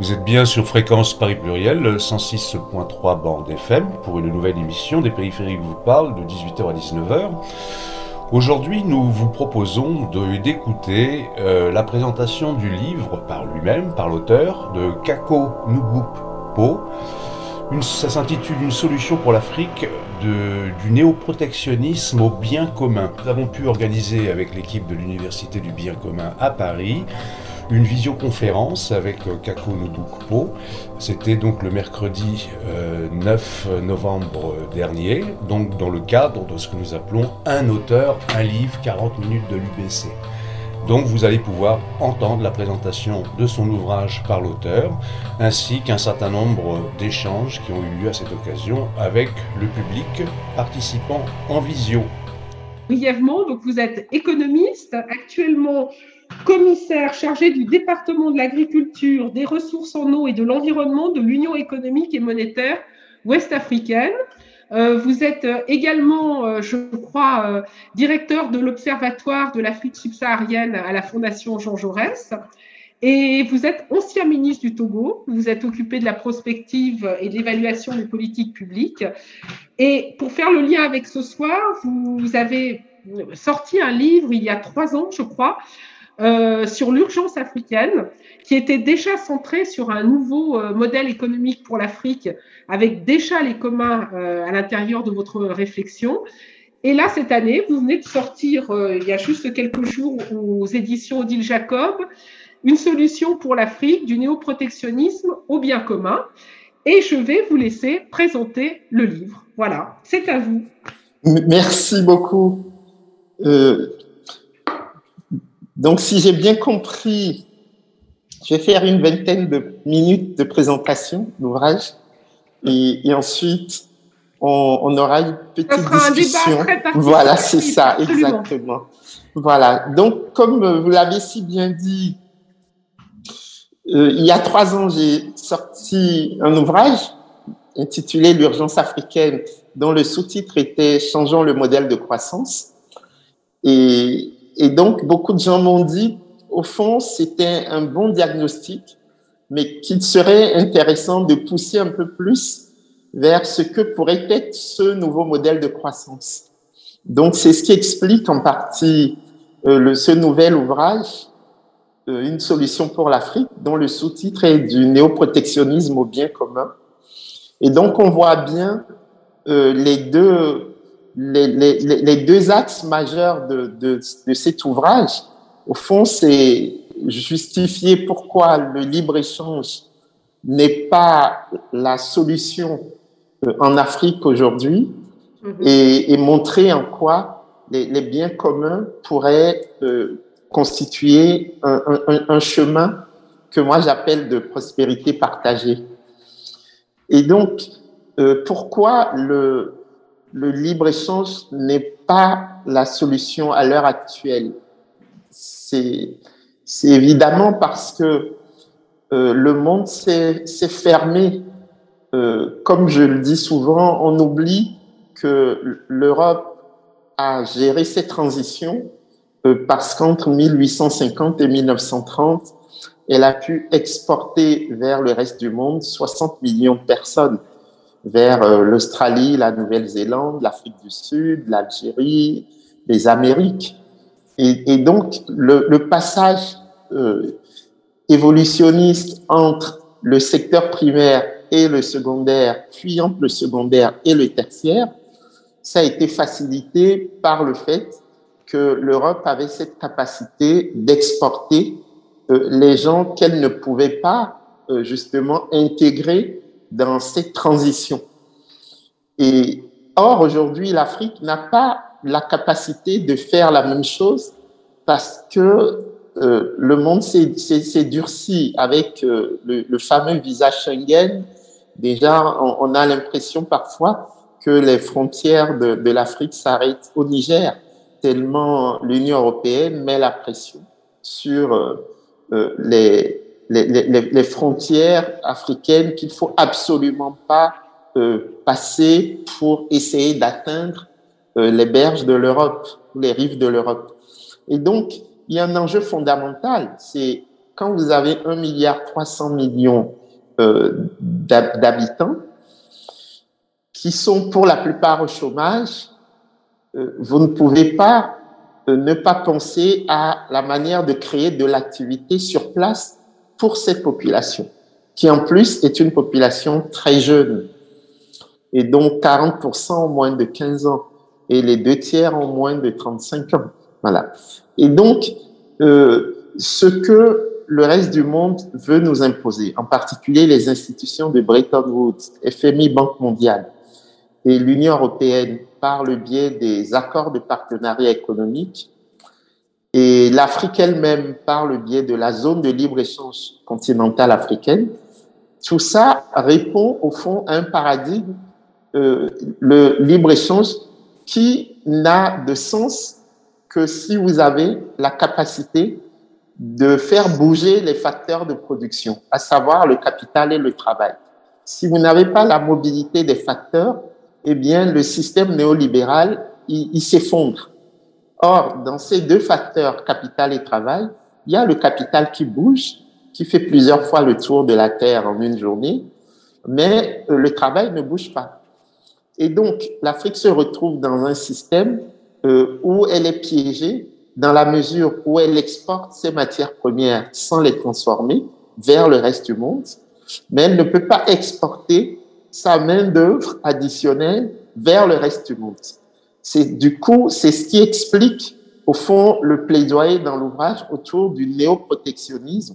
Vous êtes bien sur Fréquence Paris Pluriel, 106.3 bande FM, pour une nouvelle émission des périphériques vous parle de 18h à 19h. Aujourd'hui, nous vous proposons d'écouter euh, la présentation du livre par lui-même, par l'auteur, de Kako Nubupo. ça s'intitule Une solution pour l'Afrique du néoprotectionnisme au bien commun. Nous avons pu organiser avec l'équipe de l'Université du bien commun à Paris une visioconférence avec euh, Kako Nubukpo. C'était donc le mercredi 9 euh, novembre dernier, donc dans le cadre de ce que nous appelons un auteur, un livre, 40 minutes de l'UBC. Donc vous allez pouvoir entendre la présentation de son ouvrage par l'auteur, ainsi qu'un certain nombre d'échanges qui ont eu lieu à cette occasion avec le public participant en visio. Brièvement, donc vous êtes économiste, actuellement commissaire chargé du département de l'agriculture, des ressources en eau et de l'environnement de l'Union économique et monétaire ouest-africaine. Euh, vous êtes euh, également, euh, je crois, directeur de l'Observatoire de l'Afrique subsaharienne à la Fondation Jean Jaurès. Et vous êtes ancien ministre du Togo. Vous êtes occupé de la prospective et de l'évaluation des politiques publiques. Et pour faire le lien avec ce soir, vous avez sorti un livre il y a trois ans, je crois, euh, sur l'urgence africaine, qui était déjà centré sur un nouveau euh, modèle économique pour l'Afrique, avec déjà les communs euh, à l'intérieur de votre réflexion. Et là, cette année, vous venez de sortir, il y a juste quelques jours, aux éditions Odile Jacob, une solution pour l'Afrique du néoprotectionnisme au bien commun. Et je vais vous laisser présenter le livre. Voilà, c'est à vous. Merci beaucoup. Donc, si j'ai bien compris, je vais faire une vingtaine de minutes de présentation d'ouvrage et, et, ensuite on, on, aura une petite discussion. voilà, c'est ça, exactement. Voilà. Donc, comme vous l'avez si bien dit, euh, il y a trois ans, j'ai sorti un ouvrage intitulé L'urgence africaine, dont le sous-titre était Changeons le modèle de croissance. Et et donc, beaucoup de gens m'ont dit, au fond, c'était un bon diagnostic, mais qu'il serait intéressant de pousser un peu plus vers ce que pourrait être ce nouveau modèle de croissance. Donc, c'est ce qui explique en partie euh, le, ce nouvel ouvrage, euh, Une solution pour l'Afrique, dont le sous-titre est du néoprotectionnisme au bien commun. Et donc, on voit bien euh, les deux les, les, les, deux axes majeurs de, de, de cet ouvrage, au fond, c'est justifier pourquoi le libre-échange n'est pas la solution euh, en Afrique aujourd'hui mm-hmm. et, et, montrer en quoi les, les biens communs pourraient euh, constituer un, un, un, chemin que moi j'appelle de prospérité partagée. Et donc, euh, pourquoi le, le libre-échange n'est pas la solution à l'heure actuelle. C'est évidemment parce que euh, le monde s'est fermé. Euh, comme je le dis souvent, on oublie que l'Europe a géré cette transition euh, parce qu'entre 1850 et 1930, elle a pu exporter vers le reste du monde 60 millions de personnes vers euh, l'Australie, la Nouvelle-Zélande, l'Afrique du Sud, l'Algérie, les Amériques. Et, donc, le, passage euh, évolutionniste entre le secteur primaire et le secondaire, puis entre le secondaire et le tertiaire, ça a été facilité par le fait que l'Europe avait cette capacité d'exporter euh, les gens qu'elle ne pouvait pas justement intégrer dans cette transition. Et or, aujourd'hui, l'Afrique n'a pas la capacité de faire la même chose parce que euh, le monde s'est durci avec euh, le, le, fameux visa Schengen. Déjà, on, on a l'impression parfois que les frontières de, de l'Afrique s'arrêtent au Niger, tellement l'Union européenne met la pression sur euh, euh les, les, les, les, frontières africaines qu'il faut absolument pas euh, passer pour essayer d'atteindre euh, les berges de l'Europe, les rives de l'Europe. Et donc, il y a un enjeu fondamental, c'est quand vous avez 1 milliard 300 millions euh, d'habitants qui sont pour la plupart au chômage, euh, vous ne pouvez pas euh, ne pas penser à la manière de créer de l'activité sur place pour cette population, qui en plus est une population très jeune. Et donc 40% ont moins de 15 ans et les deux tiers ont moins de 35 ans. Voilà. Et donc, euh, ce que le reste du monde veut nous imposer, en particulier les institutions de Bretton Woods, FMI, Banque mondiale et l'Union européenne par le biais des accords de partenariat économique et l'Afrique elle-même par le biais de la zone de libre-échange continentale africaine, tout ça répond au fond à un paradigme, euh, le libre-échange, qui n'a de sens que si vous avez la capacité de faire bouger les facteurs de production, à savoir le capital et le travail. Si vous n'avez pas la mobilité des facteurs, eh bien, le système néolibéral, il, s'effondre. Or, dans ces deux facteurs, capital et travail, il y a le capital qui bouge, qui fait plusieurs fois le tour de la Terre en une journée, mais euh, le travail ne bouge pas. Et donc, l'Afrique se retrouve dans un système euh, où elle est piégée dans la mesure où elle exporte ses matières premières sans les transformer vers le reste du monde, mais elle ne peut pas exporter sa main-d'œuvre additionnelle vers le reste du monde. C'est, du coup, c'est ce qui explique, au fond, le plaidoyer dans l'ouvrage autour du néoprotectionnisme,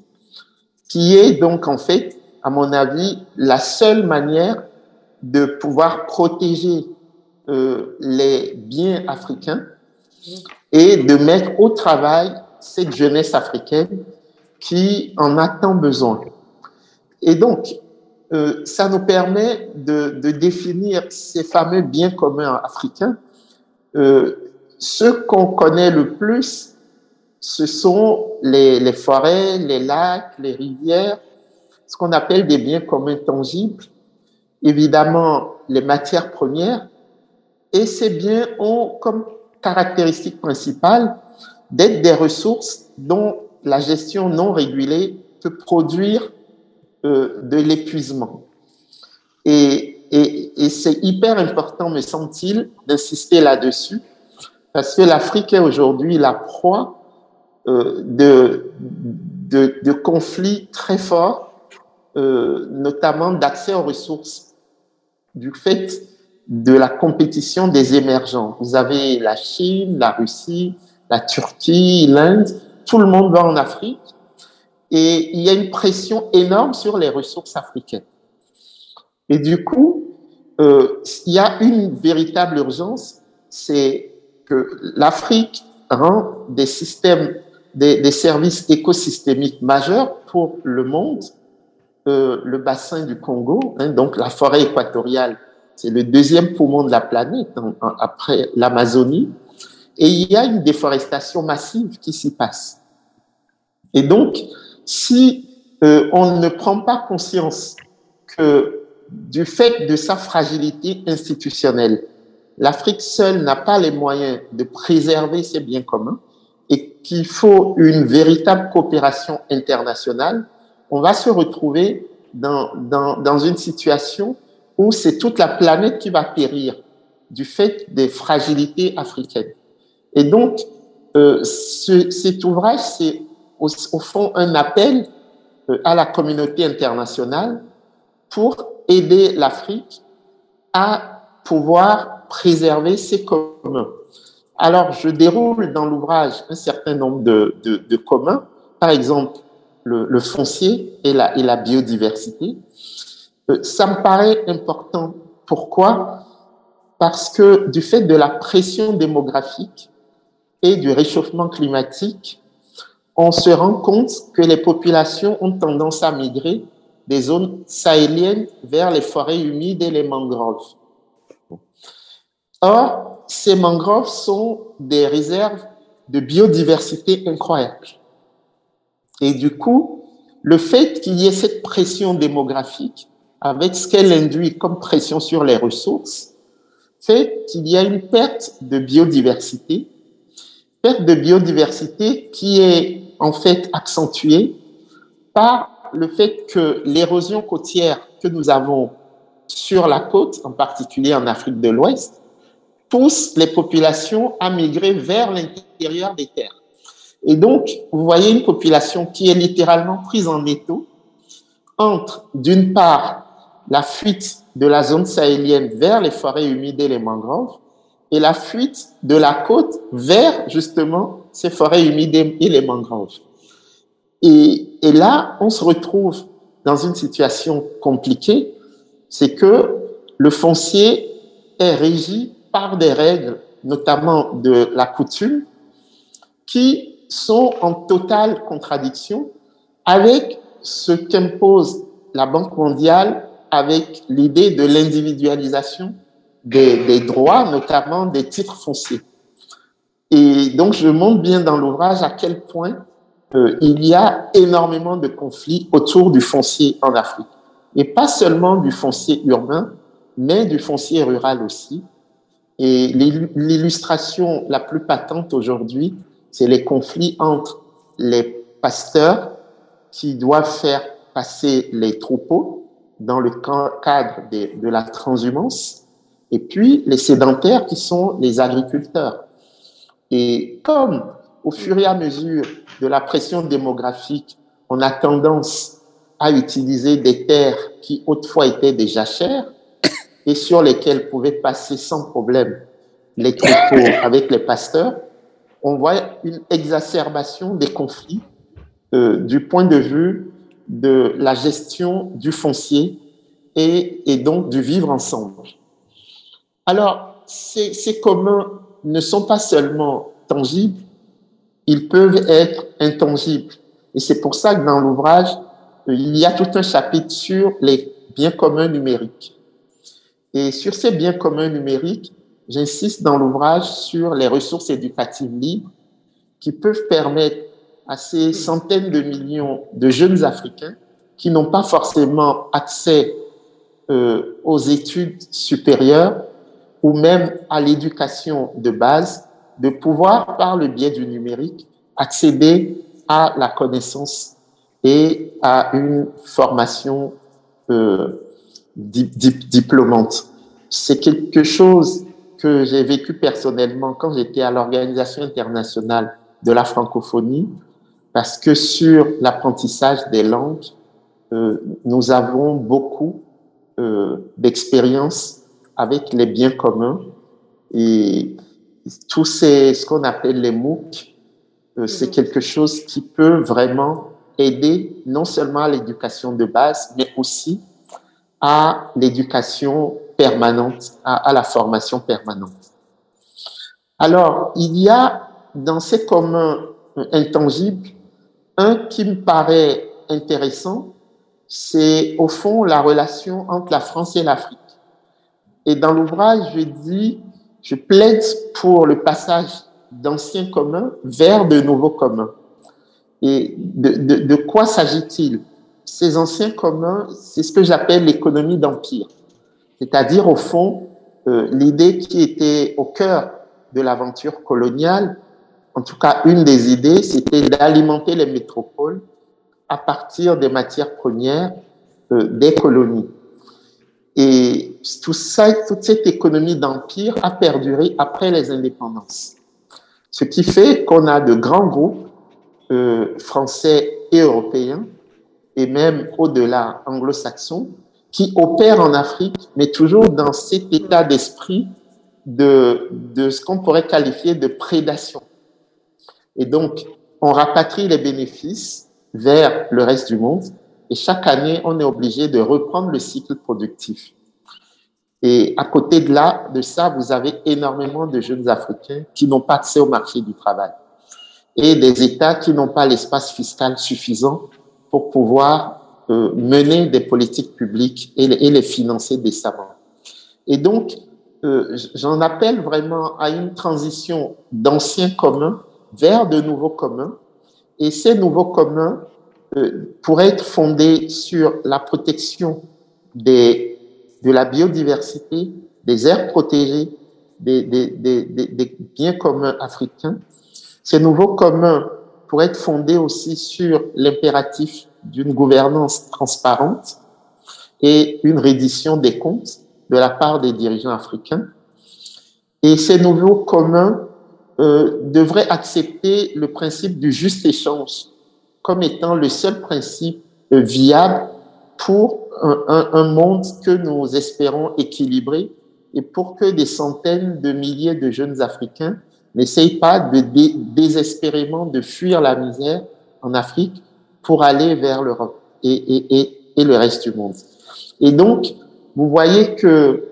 qui est donc, en fait, à mon avis, la seule manière de pouvoir protéger euh, les biens africains et de mettre au travail cette jeunesse africaine qui en a tant besoin. Et donc, euh, ça nous permet de, de, définir ces fameux biens communs africains. Euh, ceux qu'on connaît le plus, ce sont les, les, forêts, les lacs, les rivières, ce qu'on appelle des biens communs tangibles. Évidemment, les matières premières. Et ces biens ont comme caractéristique principale d'être des ressources dont la gestion non régulée peut produire euh, de l'épuisement. Et c'est hyper important, me semble-t-il, d'insister là-dessus, parce que l'Afrique est aujourd'hui la proie euh, de, de, conflits très forts, euh, notamment d'accès aux ressources, du fait de la compétition des émergents. Vous avez la Chine, la Russie, la Turquie, l'Inde, tout le monde va en Afrique et il y a une pression énorme sur les ressources africaines. Et du coup, euh, il y a une véritable urgence, c'est que l'Afrique rend des systèmes, des, services écosystémiques majeurs pour le monde, euh, le bassin du Congo, hein, donc la forêt équatoriale, c'est le deuxième poumon de la planète hein, après l'Amazonie, et il y a une déforestation massive qui s'y passe. Et donc, si euh, on ne prend pas conscience que du fait de sa fragilité institutionnelle, l'Afrique seule n'a pas les moyens de préserver ses biens communs et qu'il faut une véritable coopération internationale, on va se retrouver dans, dans, dans une situation où c'est toute la planète qui va périr du fait des fragilités africaines. Et donc, euh, ce, cet ouvrage, c'est au, fond un appel euh, à la communauté internationale pour aider l'Afrique à pouvoir préserver ses communs. Alors, je déroule dans l'ouvrage un certain nombre de, communs, par exemple le, foncier et la, et la biodiversité. Euh, ça me paraît important. Pourquoi? Parce que du fait de la pression démographique et du réchauffement climatique, on se rend compte que les populations ont tendance à migrer des zones sahéliennes vers les forêts humides et les mangroves. Or, ces mangroves sont des réserves de biodiversité incroyables. Et du coup, le fait qu'il y ait cette pression démographique, avec ce qu'elle induit comme pression sur les ressources, fait qu'il y a une perte de biodiversité, perte de biodiversité qui est en fait accentuée par le fait que l'érosion côtière que nous avons sur la côte, en particulier en Afrique de l'Ouest, pousse les populations à migrer vers l'intérieur des terres. Et donc, vous voyez une population qui est littéralement prise en étau entre, d'une part, la fuite de la zone sahélienne vers les forêts humides et les mangroves, et la fuite de la côte vers, justement, ces forêts humides et les mangroves. Et, là, on se retrouve dans une situation compliquée, c'est que le foncier est régi par des règles, notamment de la coutume, qui sont en totale contradiction avec ce qu'impose la Banque mondiale avec l'idée de l'individualisation des, droits, notamment des titres fonciers. Et donc, je montre bien dans l'ouvrage à quel point il y a énormément de conflits autour du foncier en Afrique. Et pas seulement du foncier urbain, mais du foncier rural aussi. Et l'illustration la plus patente aujourd'hui, c'est les conflits entre les pasteurs qui doivent faire passer les troupeaux dans le cadre de la transhumance, et puis les sédentaires qui sont les agriculteurs. Et comme au fur et à mesure de la pression démographique, on a tendance à utiliser des terres qui autrefois étaient déjà chères et sur lesquelles pouvaient passer sans problème les troupeaux avec les pasteurs, on voit une exacerbation des conflits euh, du point de vue de la gestion du foncier et, et donc du vivre ensemble. Alors, ces, ces communs ne sont pas seulement tangibles, ils peuvent être intangibles. Et c'est pour ça que dans l'ouvrage, il y a tout un chapitre sur les biens communs numériques. Et sur ces biens communs numériques, j'insiste dans l'ouvrage sur les ressources éducatives libres qui peuvent permettre à ces centaines de millions de jeunes Africains qui n'ont pas forcément accès euh, aux études supérieures ou même à l'éducation de base, de pouvoir, par le biais du numérique, accéder à la connaissance et à une formation euh, diplômante. C'est quelque chose que j'ai vécu personnellement quand j'étais à l'Organisation internationale de la francophonie, parce que sur l'apprentissage des langues, euh, nous avons beaucoup euh, d'expérience avec les biens communs et tout ces, ce qu'on appelle les MOOC, euh, c'est mhm. quelque chose qui peut vraiment aider non seulement à l'éducation de base, mais aussi à l'éducation permanente, à, à, la formation permanente. Alors, il y a dans ces communs intangibles un qui me paraît intéressant, c'est au fond la relation entre la France et l'Afrique. Et dans l'ouvrage, je dis je plaide pour le passage d'anciens communs vers de nouveaux communs. Et de, quoi s'agit-il? Ces anciens communs, c'est ce que j'appelle l'économie d'empire. C'est-à-dire, au fond, euh, l'idée qui était au cœur de l'aventure coloniale, en tout cas une des idées, c'était d'alimenter les métropoles à partir des matières premières euh, des colonies. Et tout ça, toute cette économie d'empire a perduré après les indépendances. Ce qui fait qu'on a de grands groupes euh, français et européens, et même au-delà anglo-saxons, qui opèrent en Afrique, mais toujours dans cet état d'esprit de, de ce qu'on pourrait qualifier de prédation. Et donc, on rapatrie les bénéfices vers le reste du monde, et chaque année, on est obligé de reprendre le cycle productif. Et à côté de là, de ça, vous avez énormément de jeunes Africains qui n'ont pas accès au marché du travail et des États qui n'ont pas l'espace fiscal suffisant pour pouvoir euh, mener des politiques publiques et les, financer décemment. Et donc, euh, j'en appelle vraiment à une transition d'anciens communs vers de nouveaux communs. Et ces nouveaux communs euh, pourraient être fondés sur la protection des de la biodiversité, des aires protégées, des, des, des, des, biens communs africains. Ces nouveaux communs pourraient être fondés aussi sur l'impératif d'une gouvernance transparente et une reddition des comptes de la part des dirigeants africains. Et ces nouveaux communs euh, devraient accepter le principe du juste échange comme étant le seul principe viable pour un, un, monde que nous espérons équilibré et pour que des centaines de milliers de jeunes Africains n'essayent pas de désespérément de fuir la misère en Afrique pour aller vers l'Europe et, et, et, et, le reste du monde. Et donc, vous voyez que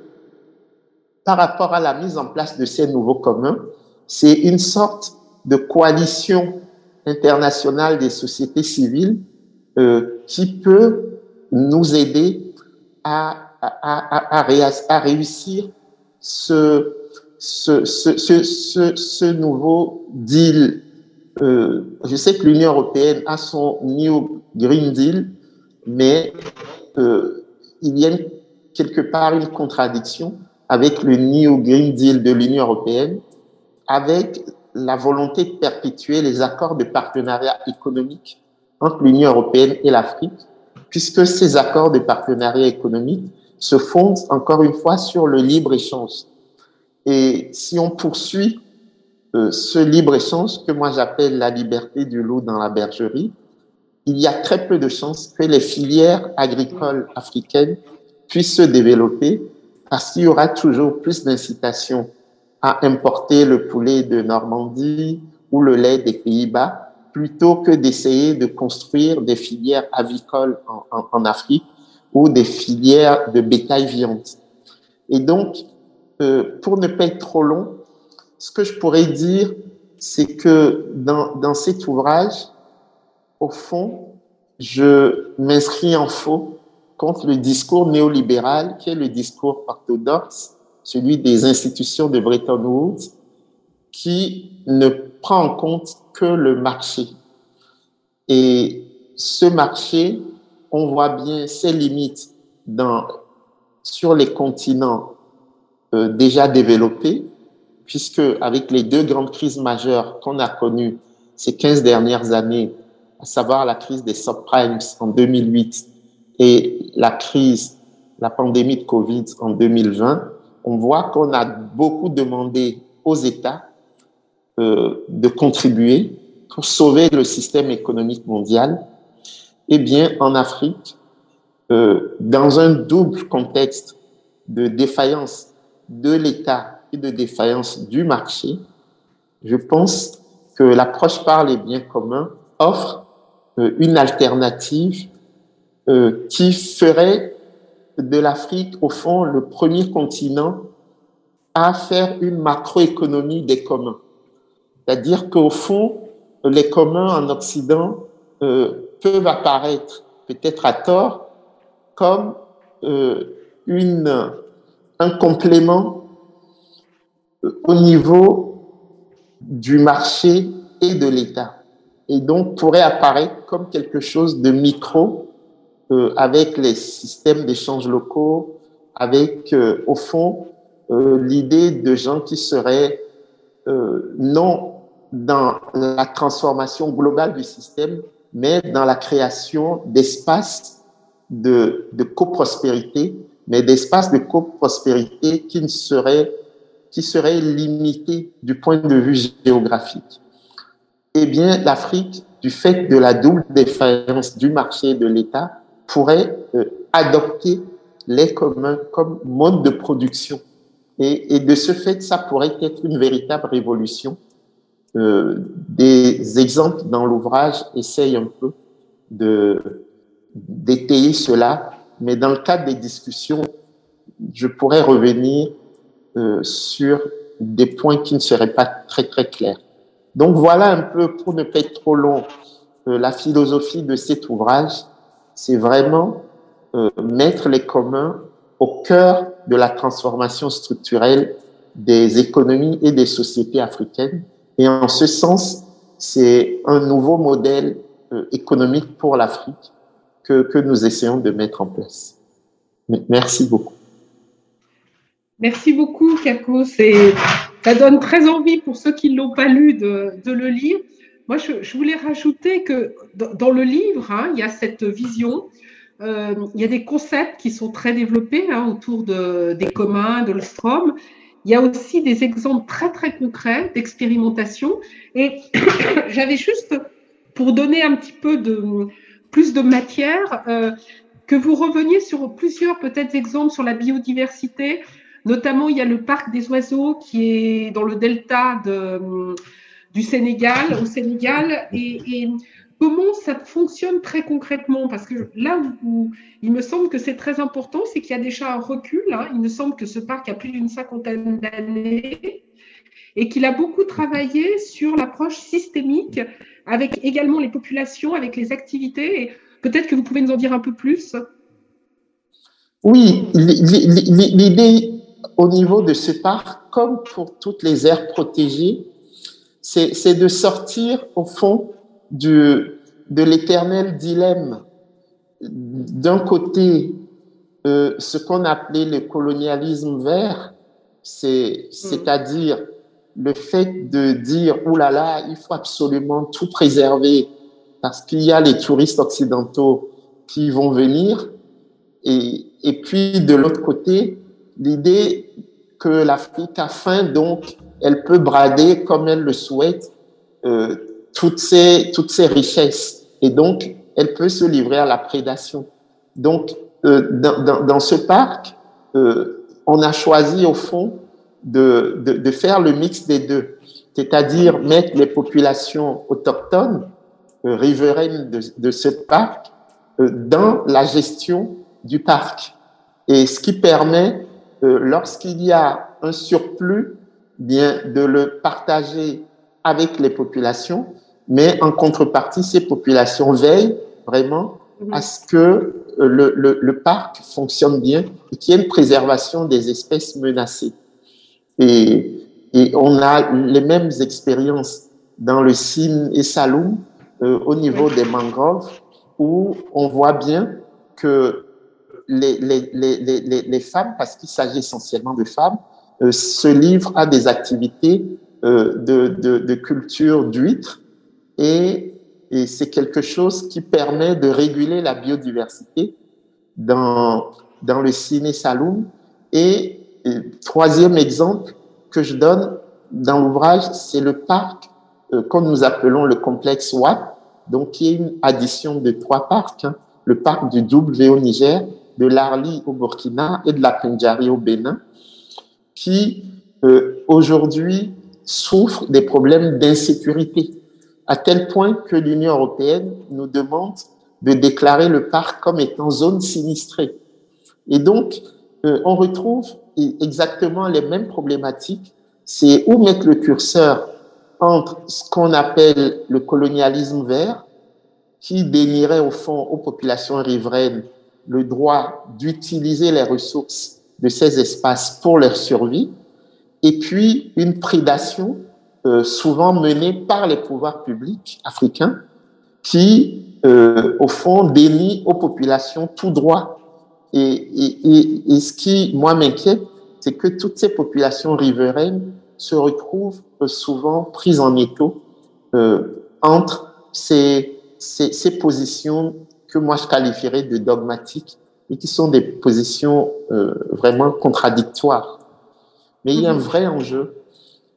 par rapport à la mise en place de ces nouveaux communs, c'est une sorte de coalition internationale des sociétés civiles euh, qui peut nous aider à, à, à, à réussir ce, ce, ce, ce, ce, nouveau deal. Euh, je sais que l'Union européenne a son New Green Deal, mais euh, il y a quelque part une contradiction avec le New Green Deal de l'Union européenne, avec la volonté de perpétuer les accords de partenariat économique entre l'Union européenne et l'Afrique, puisque ces accords de partenariat économique se fondent encore une fois sur le libre-échange. Et si on poursuit euh, ce libre-échange que moi j'appelle la liberté du loup dans la bergerie, il y a très peu de chances que les filières agricoles africaines puissent se développer parce qu'il y aura toujours plus d'incitation à importer le poulet de Normandie ou le lait des Pays-Bas plutôt que d'essayer de construire des filières avicoles en, Afrique ou des filières de bétail viande. Et donc, euh, pour ne pas être trop long, ce que je pourrais dire, c'est que dans, dans cet ouvrage, au fond, je m'inscris en faux contre le discours néolibéral qui est le discours orthodoxe celui des institutions de Bretton Woods, qui ne prend en compte que le marché. Et ce marché, on voit bien ses limites dans, sur les continents euh, déjà développés, puisque avec les deux grandes crises majeures qu'on a connues ces 15 dernières années, à savoir la crise des subprimes en 2008 et la crise, la pandémie de Covid en 2020, on voit qu'on a beaucoup demandé aux États euh, de contribuer pour sauver le système économique mondial. Eh bien, en Afrique, euh, dans un double contexte de défaillance de l'État et de défaillance du marché, je pense que l'approche par les biens communs offre euh, une alternative qui ferait de l'Afrique, au fond, le premier continent à faire une macroéconomie des communs. C'est-à-dire qu'au fond, les communs en Occident euh, peuvent apparaître, peut-être à tort, comme euh, une, un complément euh, au niveau du marché et de l'État. Et donc pourrait apparaître comme quelque chose de micro euh, avec les systèmes d'échange locaux, avec euh, au fond euh, l'idée de gens qui seraient non dans la transformation globale du système, mais dans la création d'espaces de, de coprospérité, mais d'espaces de coprospérité qui ne seraient qui seraient limités du point de vue géographique. Eh bien, l'Afrique, du fait de la double défaillance du marché et de l'État, pourrait euh, adopter les communs comme mode de production. Et, et, de ce fait, ça pourrait être une véritable révolution. Euh, des exemples dans l'ouvrage essayent un peu de d'étayer cela, mais dans le cadre des discussions, je pourrais revenir euh, sur des points qui ne seraient pas très très clairs. Donc voilà un peu, pour ne pas être trop long, euh, la philosophie de cet ouvrage c'est vraiment euh, mettre les communs au cœur de la transformation structurelle des économies et des sociétés africaines. Et en ce sens, c'est un nouveau modèle euh, économique pour l'Afrique que, que nous essayons de mettre en place. Merci beaucoup. Merci beaucoup, Kako. Ça donne très envie pour ceux qui ne l'ont pas lu de, de le lire. Moi, je, voulais rajouter que dans, le livre, hein, il y a cette vision, euh, il y a des concepts qui sont très développés hein, autour de, des communs, de l'ostrom. Il y a aussi des exemples très, très concrets d'expérimentation. Et j'avais juste, pour donner un petit peu de plus de matière, euh, que vous reveniez sur plusieurs peut-être exemples sur la biodiversité. Notamment, il y a le parc des oiseaux qui est dans le delta de, du Sénégal, au Sénégal, et, comment ça fonctionne très concrètement? Parce que là où, il me semble que c'est très important, c'est qu'il y a déjà un recul. Hein. Il me semble que ce parc a plus d'une cinquantaine d'années et qu'il a beaucoup travaillé sur l'approche systémique avec également les populations, avec les activités. Peut-être que vous pouvez nous en dire un peu plus. Oui, l'idée au niveau de ce parc, comme pour toutes les aires protégées, c'est de sortir au fond du, de l'éternel dilemme. D'un côté, euh, ce qu'on appelait le colonialisme vert, c'est-à-dire le fait de dire, oulala, là là, il faut absolument tout préserver parce qu'il y a les touristes occidentaux qui vont venir. Et, et puis, de l'autre côté, l'idée que l'Afrique a faim, donc elle peut brader comme elle le souhaite euh, toutes, ces, toutes ces richesses. Et donc, elle peut se livrer à la prédation. Donc, euh, dans, dans, ce parc, euh, on a choisi au fond de, de, de faire le mix des deux, c'est-à-dire mettre les populations autochtones riveraines de, de ce parc dans la gestion du parc. Et ce qui permet, lorsqu'il y a un surplus bien de le partager avec les populations, mais en contrepartie, ces populations veillent vraiment à ce que euh, le, le, le parc fonctionne bien et qu'il y ait une préservation des espèces menacées. Et, et on a les mêmes expériences dans le Sine et Saloum euh, au niveau des mangroves où on voit bien que les, les, les, les femmes, parce qu'il s'agit essentiellement de femmes, euh, se livrent à des activités euh, de, de, de, culture d'huîtres et, et c'est quelque chose qui permet de réguler la biodiversité dans, dans le ciné Saloum. Et, troisième exemple que je donne dans l'ouvrage, c'est le parc euh, que nous appelons le complexe Watt, donc qui est une addition de trois parcs, hein. le parc du W au Niger, de l'Arli au Burkina et de la Pendjari au Bénin qui euh, aujourd'hui souffrent des problèmes d'insécurité, à tel point que l'Union européenne nous demande de déclarer le parc comme étant zone sinistrée. Et donc, euh, on retrouve exactement les mêmes problématiques. C'est où mettre le curseur entre ce qu'on appelle le colonialisme vert, qui dénierait au fond aux populations riveraines le droit d'utiliser les ressources de ces espaces pour leur survie, et puis une prédation euh, souvent menée par les pouvoirs publics africains qui, euh, au fond, dénient aux populations tout droit. Et, et, et, ce qui, moi, m'inquiète, c'est que toutes ces populations riveraines se retrouvent euh, souvent prises en étau entre ces, ces, ces positions que moi je qualifierais de dogmatiques et qui sont des positions euh, vraiment contradictoires. Mais il y a un mhm. vrai enjeu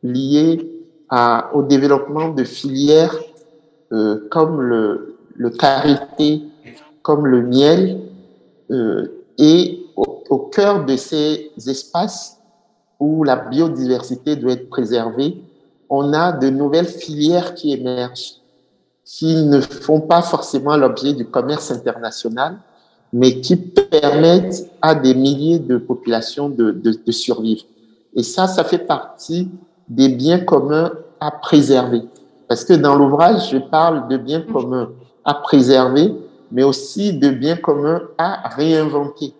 lié à, au développement de filières euh, comme le, le karité, comme le miel, euh, et au, au, cœur de ces espaces où la biodiversité doit être préservée, on a de nouvelles filières qui émergent, qui ne font pas forcément l'objet du commerce international, mais qui permettent à des milliers de populations de, de, de survivre. Et ça, ça fait partie des biens communs à préserver. Parce que dans l'ouvrage, je parle de biens communs à préserver, mais aussi de biens communs à réinventer.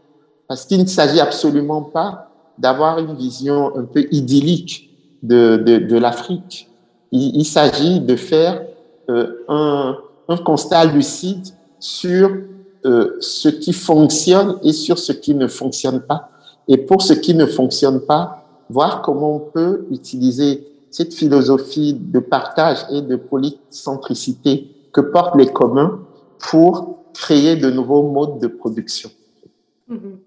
Parce qu'il ne s'agit absolument pas d'avoir une vision un peu idyllique de, de, de l'Afrique. Il, il s'agit de faire euh, un, un constat lucide sur euh, ce qui fonctionne et sur ce qui ne fonctionne pas. Et pour ce qui ne fonctionne pas, voir comment on peut utiliser cette philosophie de partage et de polycentricité que portent les communs pour créer de nouveaux modes de production. Mhm.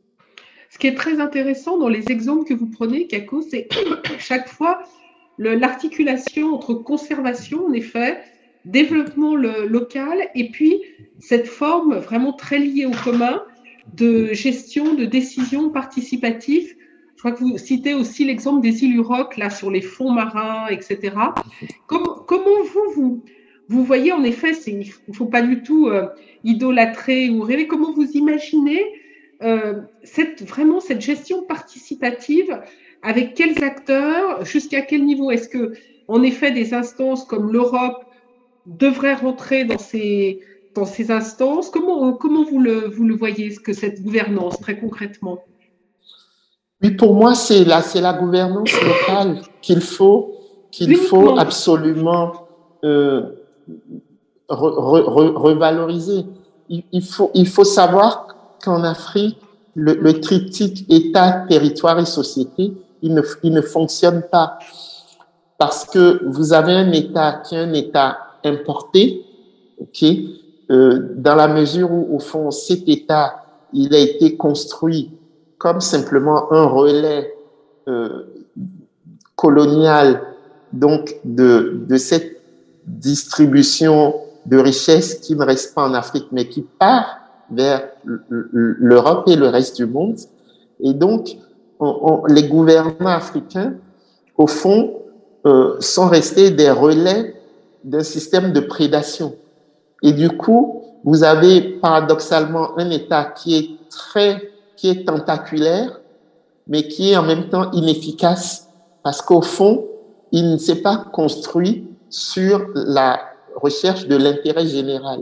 Ce qui est très intéressant dans les exemples que vous prenez, Kako, c'est chaque fois l'articulation entre conservation, en effet, développement local, et puis cette forme vraiment très liée au commun de gestion, de décision participative. Je crois que vous citez aussi l'exemple des îles Uroc, là, sur les fonds marins, etc. Comment, comment vous, vous, vous voyez, en effet, il ne faut pas du tout euh, idolâtrer ou rêver, comment vous imaginez euh, cette, vraiment cette gestion participative avec quels acteurs, jusqu'à quel niveau? Est-ce que, en effet, des instances comme l'Europe devraient rentrer dans ces, dans ces instances Comment, comment vous, le, vous le voyez, ce que cette gouvernance, très concrètement? Oui, pour moi, c'est la, c'est la gouvernance locale qu'il faut, qu'il faut absolument euh, revaloriser. Il, faut, il faut savoir qu'en Afrique, le, le triptyque État, territoire et société, il ne, il ne fonctionne pas. Parce que vous avez un État qui est un État importé, ok, euh, dans la mesure où, au fond, cet État, il a été construit comme simplement un relais euh, colonial, donc de, de cette distribution de richesses qui ne reste pas en Afrique, mais qui part vers l'Europe et le reste du monde. Et donc, les gouvernements africains, au fond, euh, sont restés des relais d'un système de prédation. Et du coup, vous avez paradoxalement un État qui est très, qui est tentaculaire, mais qui est en même temps inefficace, parce qu'au fond, il ne s'est pas construit sur la recherche de l'intérêt général.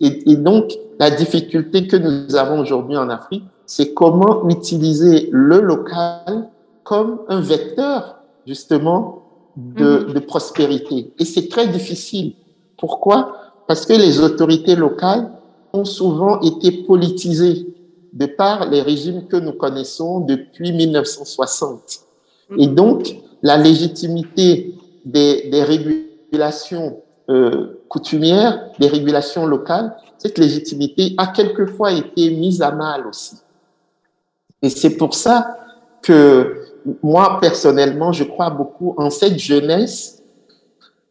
Et, et, donc, la difficulté que nous avons aujourd'hui en Afrique, c'est comment utiliser le local comme un vecteur, justement, de, mhm. de prospérité. Et c'est très difficile. Pourquoi? Parce que les autorités locales ont souvent été politisées de par les régimes que nous connaissons depuis 1960. Et mhm. donc, la légitimité des, des régulations euh, coutumières, des régulations locales, cette légitimité a quelquefois été mise à mal aussi. Et c'est pour ça que moi, personnellement, je crois beaucoup en cette jeunesse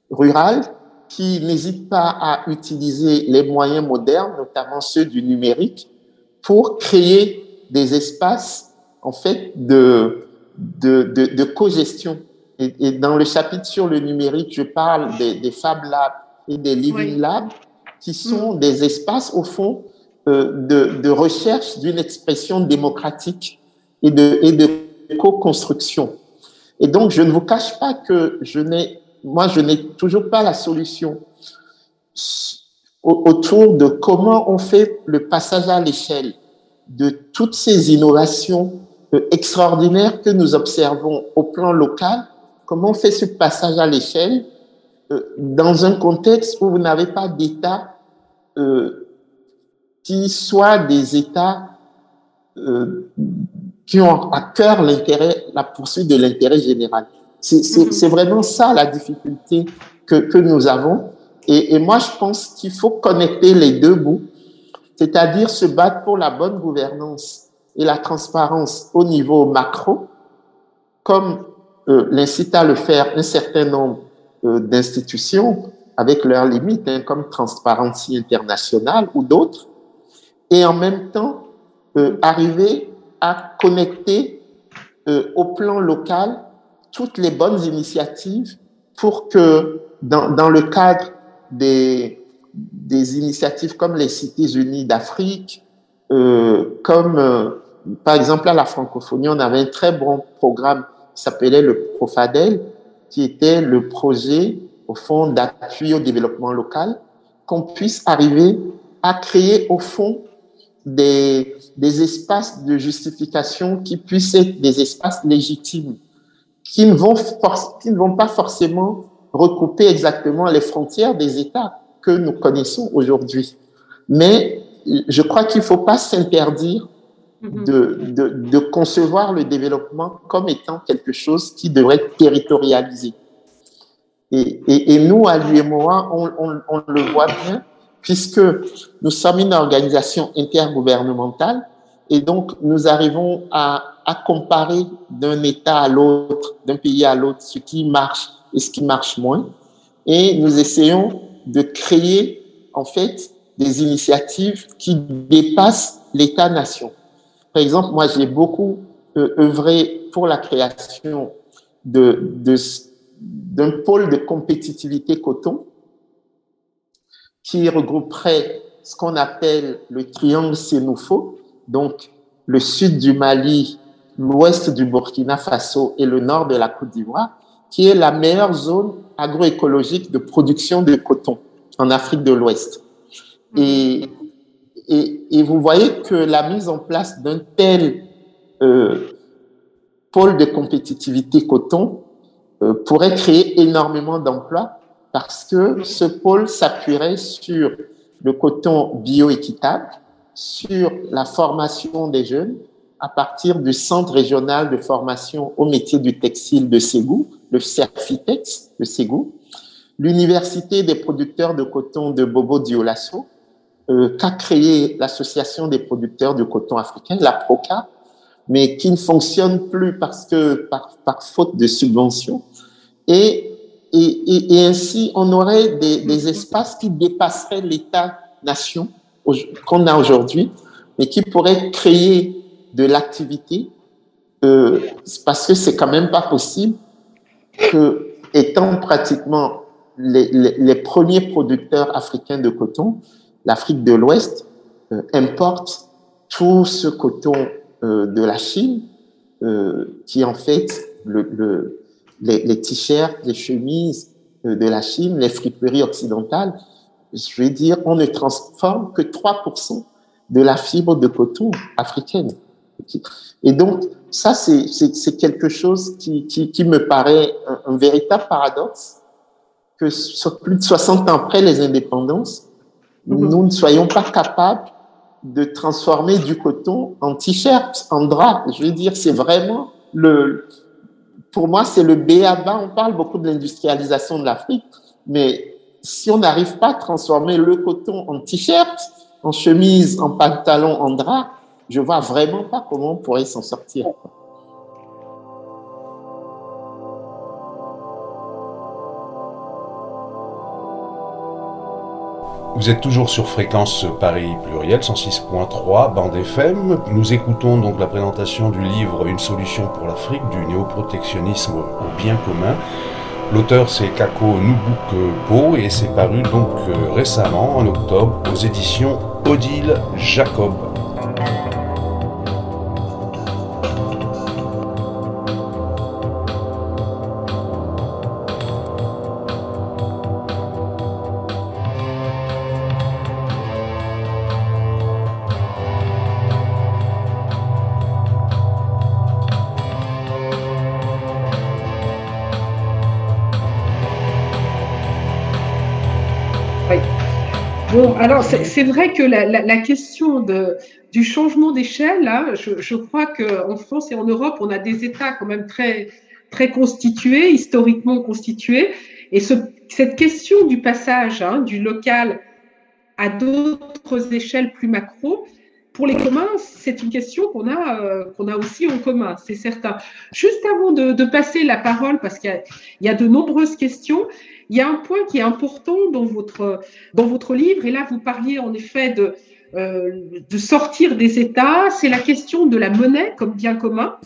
rurale qui n'hésite pas à utiliser les moyens modernes, notamment ceux du numérique, pour créer des espaces, en fait, de, de, de, de co-gestion et, dans le chapitre sur le numérique, je parle des, des Fab Labs et des Living Labs, qui sont mm. des espaces, au fond, euh, de, de, recherche d'une expression démocratique et de, et de co-construction. Et donc, je ne vous cache pas que je n'ai, moi, je n'ai toujours pas la solution autour de comment on fait le passage à l'échelle de toutes ces innovations euh, extraordinaires que nous observons au plan local Comment on fait ce passage à l'échelle euh, dans un contexte où vous n'avez pas d'État euh, qui soit des États qui ont à cœur l'intérêt, la poursuite de l'intérêt général. Mm-hmm. C'est vraiment ça la difficulté que, que nous avons. Et, et moi, je pense qu'il faut connecter les deux bouts, c'est-à-dire se battre pour la bonne gouvernance et la transparence au niveau macro, comme euh, l'incite à le faire un certain nombre euh, d'institutions avec leurs limites, hein, comme Transparency International ou d'autres, et en même temps euh, arriver à connecter euh, au plan local toutes les bonnes initiatives pour que dans, dans le cadre des, des initiatives comme les Cités Unies d'Afrique, euh, comme euh, par exemple à la francophonie, on avait un très bon programme s'appelait le Profadel, qui était le projet, au fond, d'appui au développement local, qu'on puisse arriver à créer, au fond, des, des espaces de justification qui puissent être des espaces légitimes, qui ne vont, qui ne vont pas forcément recouper exactement les frontières des États que nous connaissons aujourd'hui. Mais je crois qu'il ne faut pas s'interdire mhm. de, de, de, concevoir le développement comme étant quelque chose qui devrait être territorialisé. Et, et, et nous, à l'UMOA, on, on, on, le voit bien, puisque nous sommes une organisation intergouvernementale, et donc nous arrivons à, à comparer d'un État à l'autre, d'un pays à l'autre, ce qui marche et ce qui marche moins. Et nous essayons de créer, en fait, des initiatives qui dépassent l'État-nation. Par exemple, moi, j'ai beaucoup euh, œuvré pour la création de, de, d'un pôle de compétitivité coton qui regrouperait ce qu'on appelle le triangle Sénoufo, donc le sud du Mali, l'ouest du Burkina Faso et le nord de la Côte d'Ivoire, qui est la meilleure zone agroécologique de production de coton en Afrique de l'Ouest. Et, et, et, vous voyez que la mise en place d'un tel euh, pôle de compétitivité coton euh, pourrait créer énormément d'emplois parce que ce pôle s'appuierait sur le coton bioéquitable, sur la formation des jeunes à partir du Centre régional de formation au métier du textile de Ségou, le CERFITEX de Ségou, l'Université des producteurs de coton de Bobo Dioulasso, euh, qu'a créé l'Association des producteurs de coton africain, la PROCA, mais qui ne fonctionne plus parce que par, par faute de subventions. Et, et, et, ainsi, on aurait des, des espaces qui dépasseraient l'État-nation qu'on a aujourd'hui, mais qui pourraient créer de l'activité, euh, parce que c'est quand même pas possible que, étant pratiquement les, les, les premiers producteurs africains de coton, l'Afrique de l'Ouest euh, importe tout ce coton euh, de la Chine, euh, qui en fait le, le, les, les t-shirts, les chemises de la Chine, les friperies occidentales. Je veux dire, on ne transforme que 3% de la fibre de coton africaine. Et donc, ça, c'est quelque chose qui, qui, qui me paraît un, un, véritable paradoxe, que sur plus de 60 ans après les indépendances, Mhm. nous ne soyons pas capables de transformer du coton en t-shirt, en drap. Je veux dire, c'est vraiment le, pour moi, c'est le B à bas. On parle beaucoup de l'industrialisation de l'Afrique, mais si on n'arrive pas à transformer le coton en t-shirt, en chemise, en pantalon, en drap, je vois vraiment pas comment on pourrait s'en sortir. Vous êtes toujours sur fréquence Paris pluriel 106.3 bande FM. Nous écoutons donc la présentation du livre Une solution pour l'Afrique du néoprotectionnisme au bien commun. L'auteur c'est Kako Nubuk et c'est paru donc euh, récemment en octobre aux éditions Odile Jacob. Bon, alors c'est vrai que la, question du changement d'échelle, là, je, je crois qu'en France et en Europe, on a des États quand même très, constitués, historiquement constitués. Et ce, cette question du passage hein, du local à d'autres échelles plus macro, pour les communs, c'est une question qu'on a, euh, qu'on a aussi en commun, c'est certain. Juste avant de, de, passer la parole, parce qu'il y, y, a de nombreuses questions, il y a un point qui est important dans votre, dans votre livre, et là vous parliez en effet de, euh, de sortir des États, c'est la question de la monnaie comme bien commun.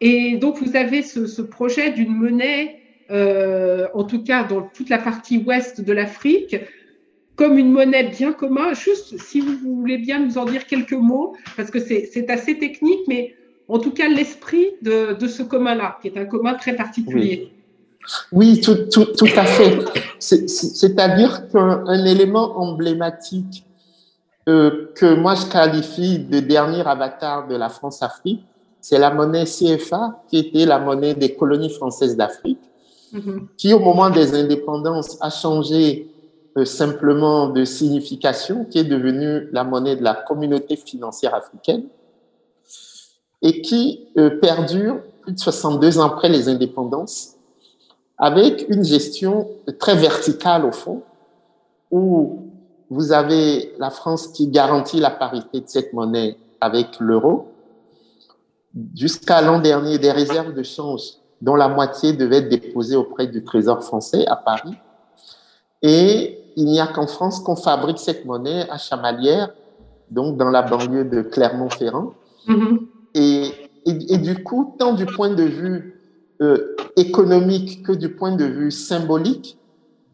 Et donc vous avez ce, ce projet d'une monnaie, euh, en tout cas dans toute la partie ouest de l'Afrique, comme une monnaie bien commun. Juste si vous voulez bien nous en dire quelques mots, parce que c'est assez technique, mais en tout cas l'esprit de, de, ce commun-là, qui est un commun très particulier. Oui. Oui, tout, tout, tout à fait. C'est-à-dire qu'un élément emblématique euh, que moi je qualifie de dernier avatar de la France-Afrique, c'est la monnaie CFA, qui était la monnaie des colonies françaises d'Afrique, mm -hmm. qui au moment des indépendances a changé simplement de signification, qui est devenue la monnaie de la communauté financière africaine. et qui euh, perdure plus de 62 ans après les indépendances, avec une gestion très verticale au fond, où vous avez la France qui garantit la parité de cette monnaie avec l'euro. Jusqu'à l'an dernier, des réserves de change dont la moitié devait être déposée auprès du Trésor français à Paris. Et il n'y a qu'en France qu'on fabrique cette monnaie à Chamalières, donc dans la banlieue de Clermont-Ferrand. Mm-hmm. et, et, du coup, tant du point de vue euh, économique que du point de vue symbolique,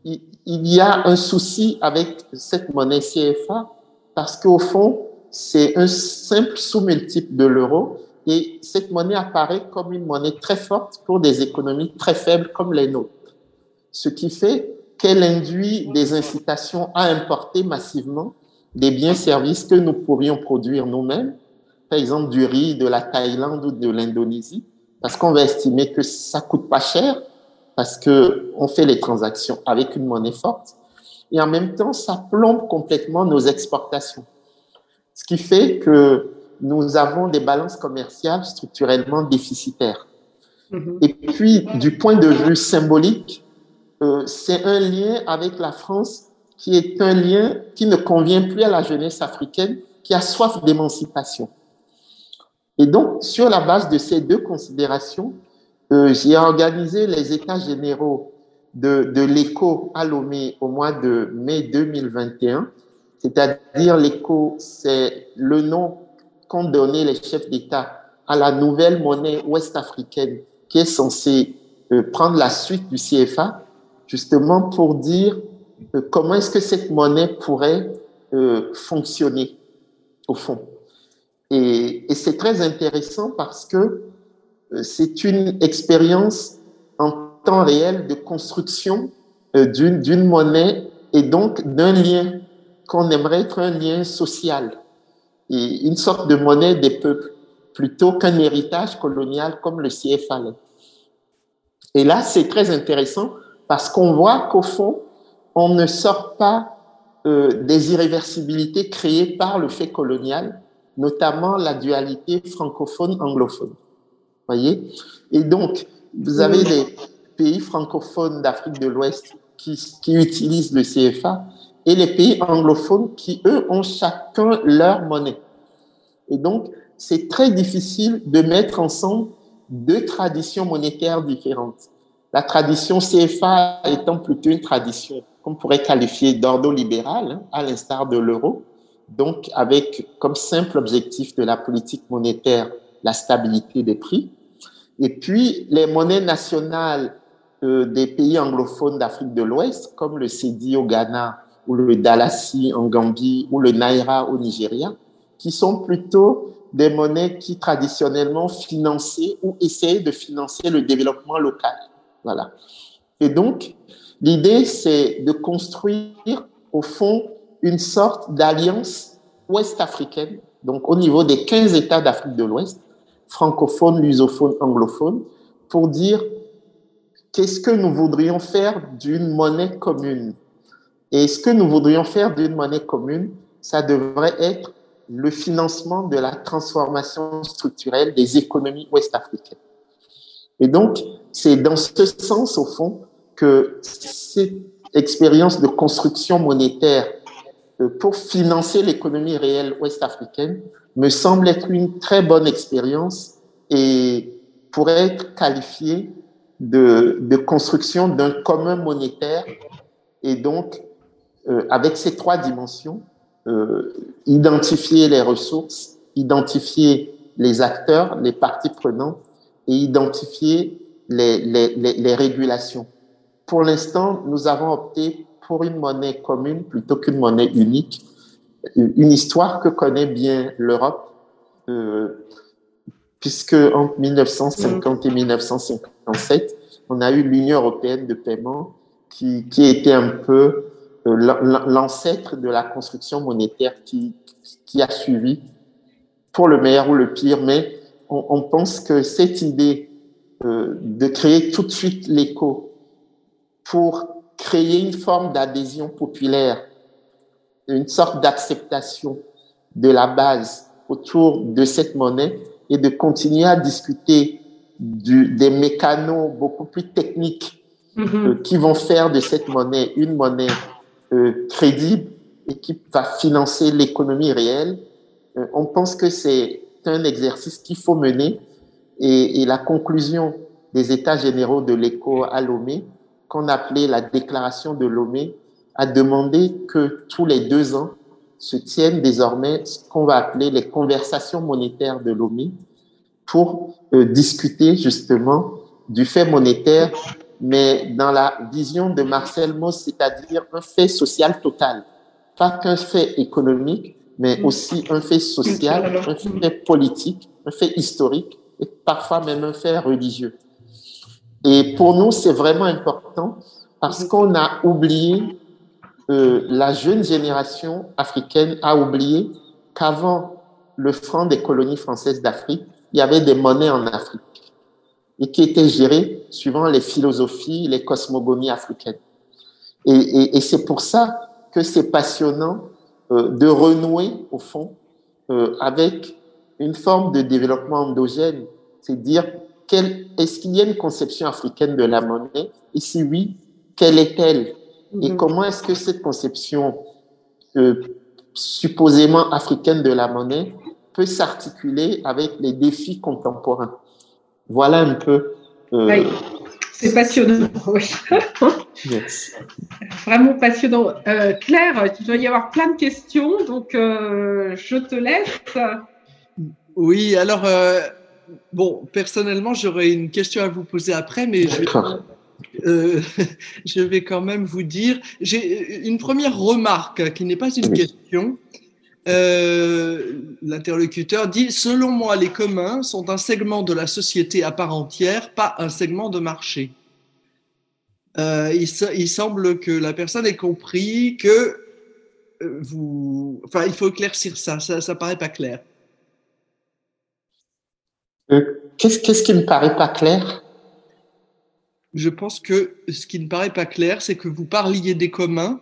il, il y a un souci avec cette monnaie CFA parce qu'au fond, c'est un simple sous-multiple de l'euro et cette monnaie apparaît comme une monnaie très forte pour des économies très faibles comme les nôtres. Ce qui fait qu'elle induit des incitations à importer massivement des biens services que nous pourrions produire nous-mêmes, par exemple du riz de la Thaïlande ou de l'Indonésie, parce qu'on va estimer que ça coûte pas cher, parce que on fait les transactions avec une monnaie forte, et en même temps, ça plombe complètement nos exportations. Ce qui fait que nous avons des balances commerciales structurellement déficitaires. Mm-hmm. Et puis, du point de vue symbolique, euh, c'est un lien avec la France qui est un lien qui ne convient plus à la jeunesse africaine qui a soif d'émancipation. Et donc, sur la base de ces deux considérations, euh, j'ai organisé les états généraux de, de l'ECO à Lomé au mois de mai 2021. C'est-à-dire, l'ECO, c'est le nom qu'ont donné les chefs d'État à la nouvelle monnaie ouest-africaine qui est censée euh, prendre la suite du CFA, justement pour dire euh, comment est-ce que cette monnaie pourrait euh, fonctionner au fond. Et, et c'est très intéressant parce que c'est une expérience en temps réel de construction d'une monnaie et donc d'un lien qu'on aimerait être un lien social et une sorte de monnaie des peuples plutôt qu'un héritage colonial comme le CFA. Et là, c'est très intéressant parce qu'on voit qu'au fond, on ne sort pas euh, des irréversibilités créées par le fait colonial, notamment la dualité francophone-anglophone. Voyez? Et donc, vous avez les pays francophones d'Afrique de l'Ouest qui, qui utilisent le CFA et les pays anglophones qui, eux, ont chacun leur monnaie. Et donc, c'est très difficile de mettre ensemble deux traditions monétaires différentes. La tradition CFA étant plutôt une tradition qu'on pourrait qualifier d'ordre libéral, hein, à l'instar de l'euro, donc avec comme simple objectif de la politique monétaire la stabilité des prix. Et puis, les monnaies nationales euh, des pays anglophones d'Afrique de l'Ouest, comme le Cedi au Ghana ou le Dalasi en Gambie ou le Naira au Nigeria, qui sont plutôt des monnaies qui traditionnellement finançaient ou essayaient de financer le développement local. Voilà. Et donc, l'idée, c'est de construire, au fond, une sorte d'alliance ouest-africaine, donc au niveau des 15 États d'Afrique de l'Ouest, francophones, lusophones, anglophones, pour dire qu'est-ce que nous voudrions faire d'une monnaie commune? Et ce que nous voudrions faire d'une monnaie commune, ça devrait être le financement de la transformation structurelle des économies ouest-africaines. Et donc, c'est dans ce sens, au fond, que cette expérience de construction monétaire euh, pour financer l'économie réelle ouest-africaine me semble être une très bonne expérience et pourrait être qualifiée de, de construction d'un commun monétaire et donc euh, avec ces trois dimensions, euh, identifier les ressources, identifier les acteurs, les parties prenantes et identifier les, les, les, régulations. Pour l'instant, nous avons opté pour une monnaie commune plutôt qu'une monnaie unique, une histoire que connaît bien l'Europe, euh, puisque entre 1950 et 1957, on a eu l'Union européenne de paiement qui, qui était un peu l'ancêtre de la construction monétaire qui, qui a suivi, pour le meilleur ou le pire, mais on, on pense que cette idée euh, de créer tout de suite l'écho pour créer une forme d'adhésion populaire, une sorte d'acceptation de la base autour de cette monnaie et de continuer à discuter du, des mécanos beaucoup plus techniques mm-hmm. qui vont faire de cette monnaie une monnaie crédible et qui va financer l'économie réelle, on pense que c'est un exercice qu'il faut mener. Et, la conclusion des États généraux de l'éco à Lomé, qu'on appelait la déclaration de Lomé, a demandé que tous les deux ans se tiennent désormais ce qu'on va appeler les conversations monétaires de Lomé pour euh, discuter justement du fait monétaire, mais dans la vision de Marcel Mauss, c'est-à-dire un fait social total, pas qu'un fait économique, mais aussi un fait social, un fait politique, un fait historique et parfois même un fait religieux. Et pour nous, c'est vraiment important parce qu'on a oublié, euh, la jeune génération africaine a oublié qu'avant le franc des colonies françaises d'Afrique, il y avait des monnaies en Afrique et qui étaient gérées suivant les philosophies, les cosmogonies africaines. Et, et, et c'est pour ça que c'est passionnant euh, de renouer, au fond, euh, avec une forme de développement endogène, c'est dire est-ce qu'il y a une conception africaine de la monnaie? Et si oui, quelle est-elle? Et mhm. comment est-ce que cette conception euh, supposément africaine de la monnaie peut s'articuler avec les défis contemporains? Voilà un peu. Euh, c'est passionnant. Vraiment passionnant. Euh, Claire, tu dois y avoir plein de questions, donc je te laisse. Oui, alors bon, personnellement, j'aurais une question à vous poser après, mais euh, je vais, quand même vous dire. J'ai une première remarque qui n'est pas une question. Euh, l'interlocuteur dit Selon moi, les communs sont un segment de la société à part entière, pas un segment de marché. Euh, il, semble que la personne ait compris que vous. Enfin, il faut éclaircir ça, ça ne paraît pas clair. Euh, qu'est-ce qui ne paraît pas clair? Je pense que ce qui ne paraît pas clair, c'est que vous parliez des communs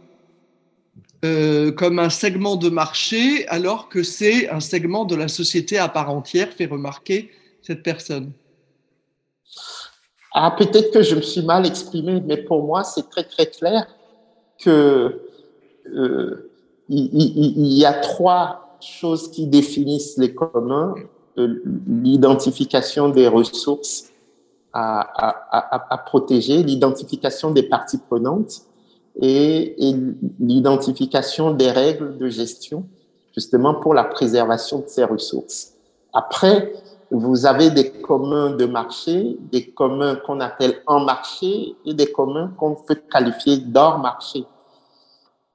euh, comme un segment de marché, alors que c'est un segment de la société à part entière, fait remarquer cette personne. Ah, peut-être que je me suis mal exprimé, mais pour moi, c'est très très clair que euh, il, y a trois choses qui définissent les communs l'identification des ressources à, protéger, l'identification des parties prenantes et, et l'identification des règles de gestion, justement pour la préservation de ces ressources. Après, vous avez des communs de marché, des communs qu'on appelle en marché et des communs qu'on peut qualifier d'hors marché.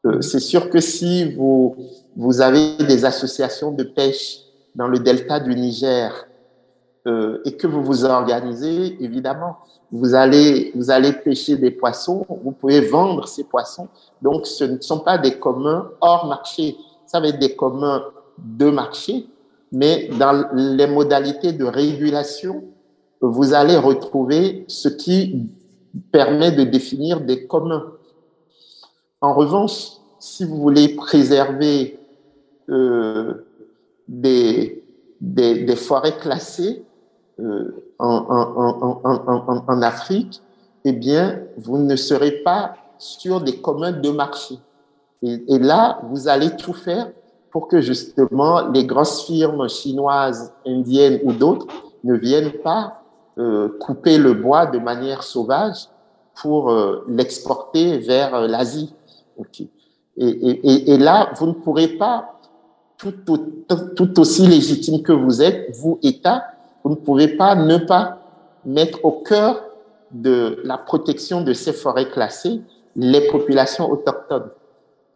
Euh, c'est sûr que si vous, vous avez des associations de pêche dans le delta du Niger euh, et que vous vous organisez, évidemment, vous allez, vous allez pêcher des poissons, vous pouvez vendre ces poissons. Donc, ce ne sont pas des communs hors marché, ça va être des communs de marché, mais dans les modalités de régulation, vous allez retrouver ce qui permet de définir des communs. En revanche, si vous voulez préserver euh, des, des, forêts classées euh, en, Afrique, eh bien, vous ne serez pas sur des communs de marché. Et, là, vous allez tout faire pour que justement les grosses firmes chinoises, indiennes ou d'autres ne viennent pas euh, couper le bois de manière sauvage pour euh, l'exporter vers euh, l'Asie. Okay. Et, et, et, là, vous ne pourrez pas tout, aussi légitime que vous êtes, vous, État, vous ne pouvez pas ne pas mettre au cœur de la protection de ces forêts classées les populations autochtones.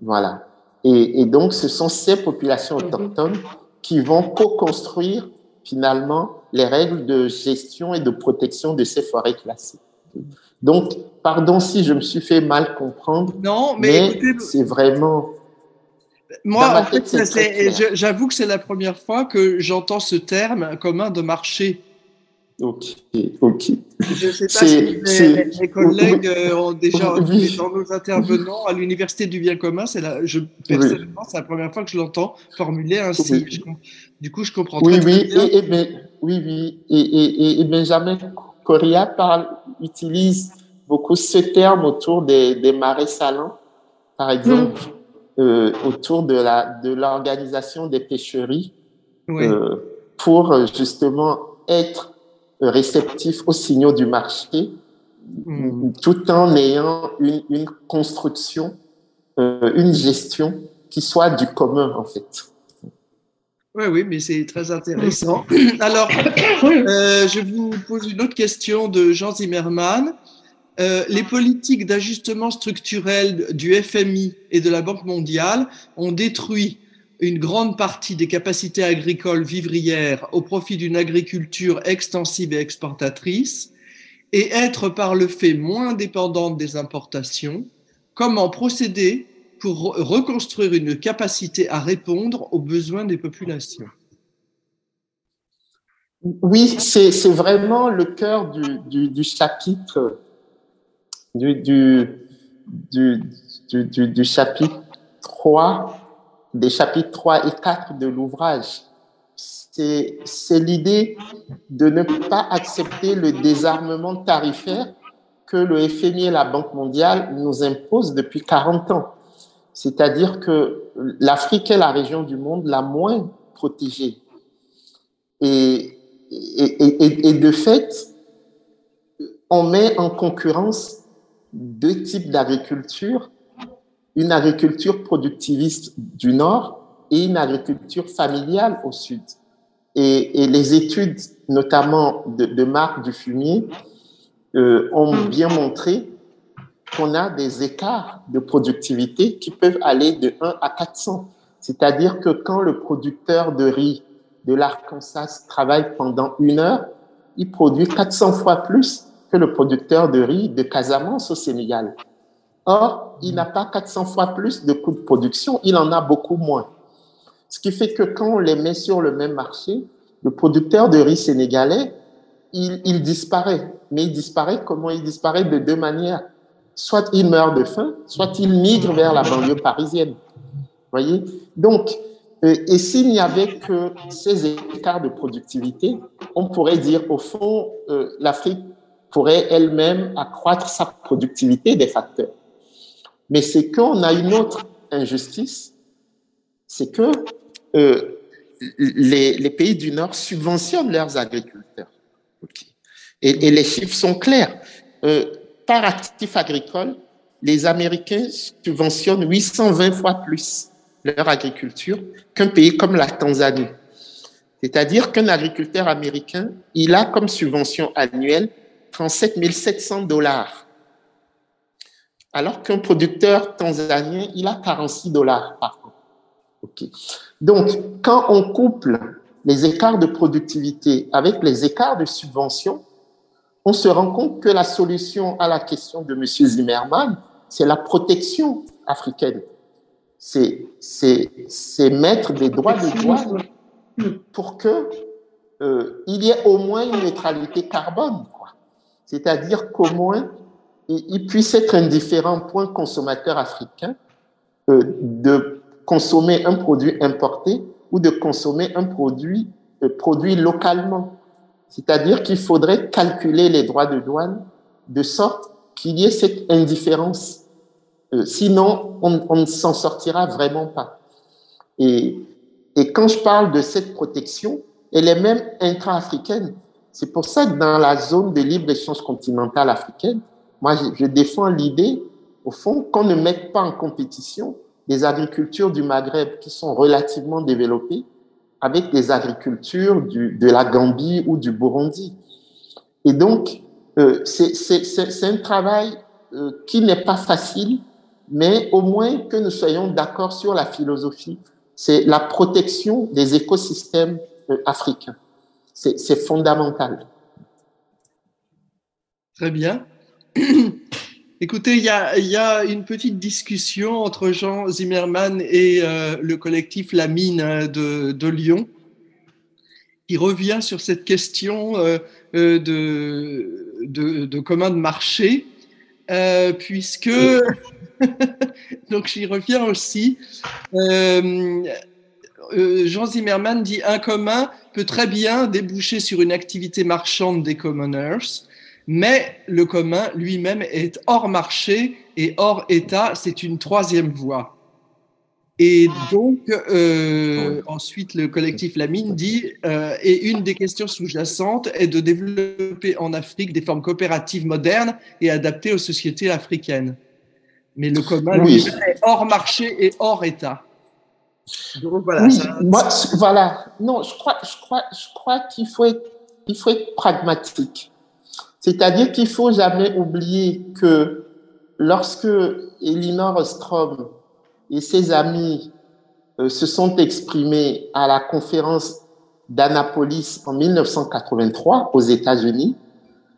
Voilà. Et, donc, ce sont ces populations autochtones qui vont co-construire finalement les règles de gestion et de protection de ces forêts classées. Donc, pardon si je me suis fait mal comprendre. Non, mais, mais c'est vraiment moi, en fait, j'avoue que c'est la première fois que j'entends ce terme commun de marché. Ok, ok. Je ne sais pas si mes, collègues euh, ont déjà oui. dans nos intervenants à l'Université du bien commun. C'est la, je, personnellement, c'est la première fois que je l'entends formulé ainsi. du coup, je comprends oui, très, oui, bien. Et, et, mais oui, oui. Et, Benjamin Correa parle, utilise beaucoup ce terme autour des, des marais salants, par exemple, mm. euh, autour de la de l'organisation des pêcheries, euh, pour justement être réceptif aux signaux du marché, mm. tout en ayant une, une construction, euh, une gestion qui soit du commun en fait. Oui, oui, mais c'est très intéressant. Alors, euh, je vous pose une autre question de Jean Zimmermann. Euh, les politiques d'ajustement structurel du FMI et de la Banque mondiale ont détruit une grande partie des capacités agricoles vivrières au profit d'une agriculture extensive et exportatrice, et être par le fait moins dépendante des importations. Comment procéder pour reconstruire une capacité à répondre aux besoins des populations? Oui, c'est vraiment le cœur du, du, chapitre du, du, chapitre 3, des chapitres 3 et 4 de l'ouvrage. C'est l'idée de ne pas accepter le désarmement tarifaire que le FMI et la Banque mondiale nous imposent depuis 40 ans. C'est-à-dire que l'Afrique est la région du monde la moins protégée. Et, et, et, de fait, on met en concurrence deux types d'agriculture, une agriculture productiviste du nord et une agriculture familiale au sud. Et, les études, notamment de, de Marc Dufumier, euh, ont bien montré qu'on a des écarts de productivité qui peuvent aller de 1 à 400. C'est-à-dire que quand le producteur de riz de l'Arkansas travaille pendant une heure, il produit 400 fois plus que le producteur de riz de Casamance au Sénégal. Or, il n'a pas 400 fois plus de coûts de production, il en a beaucoup moins. Ce qui fait que quand on les met sur le même marché, le producteur de riz sénégalais, il, disparaît. Mais il disparaît comment? Il disparaît de deux manières soit il meurt de faim, soit il migre vers la banlieue parisienne. Voyez? Donc, euh, et s'il n'y avait que ces écarts de productivité, on pourrait dire au fond, euh, l'Afrique pourrait elle-même accroître sa productivité des facteurs. Mais c'est qu'on a une autre injustice, c'est que euh, les, les, pays du Nord subventionnent leurs agriculteurs. Et, et, les chiffres sont clairs. Euh, par actif agricole, les Américains subventionnent 820 fois plus leur agriculture qu'un pays comme la Tanzanie. C'est-à-dire qu'un agriculteur américain, il a comme subvention annuelle 37 700 dollars. Alors qu'un producteur tanzanien, il a 46 dollars par an. Donc, quand on couple les écarts de productivité avec les écarts de subvention, on se rend compte que la solution à la question de M. Zimmermann, c'est la protection africaine. C'est, mettre des droits de douane pour que euh, il y ait au moins une neutralité carbone. C'est-à-dire qu'au moins il, puisse être indifférent pour un consommateur africain euh, de consommer un produit importé ou de consommer un produit euh, produit localement. C'est-à-dire qu'il faudrait calculer les droits de douane de sorte qu'il y ait cette indifférence. Euh, sinon, on, ne s'en sortira vraiment pas. Et, et quand je parle de cette protection, elle est même intra-africaine. C'est pour ça que dans la zone de libre-échange continentale africaine, moi, je, défends l'idée, au fond, qu'on ne mette pas en compétition des agricultures du Maghreb qui sont relativement développées avec des agricultures de la Gambie ou du Burundi. Et donc, euh, c'est un travail euh, qui n'est pas facile, mais au moins que nous soyons d'accord sur la philosophie. C'est la protection des écosystèmes euh, africains. C'est fondamental. Très bien. Écoutez, il y, a, une petite discussion entre Jean Zimmermann et euh, le collectif La Mine euh, de, Lyon qui revient sur cette question euh, de, commun de marché, puisque, donc j'y reviens aussi, Jean Zimmerman dit un commun peut très bien déboucher sur une activité marchande des commoners, mais le commun lui-même est hors marché et hors État, c'est une troisième voie. Et donc, euh, ensuite, le collectif Lamine dit, euh, et une des questions sous-jacentes est de développer en Afrique des formes coopératives modernes et adaptées aux sociétés africaines. Mais le commun lui, est hors marché et hors État. voilà, voilà. Non, je crois, je crois, je crois qu'il faut être, il faut être pragmatique. C'est-à-dire qu'il faut jamais oublier que lorsque Elinor Ostrom et ses amis euh, se sont exprimés à la conférence d'Annapolis en 1983 aux États-Unis,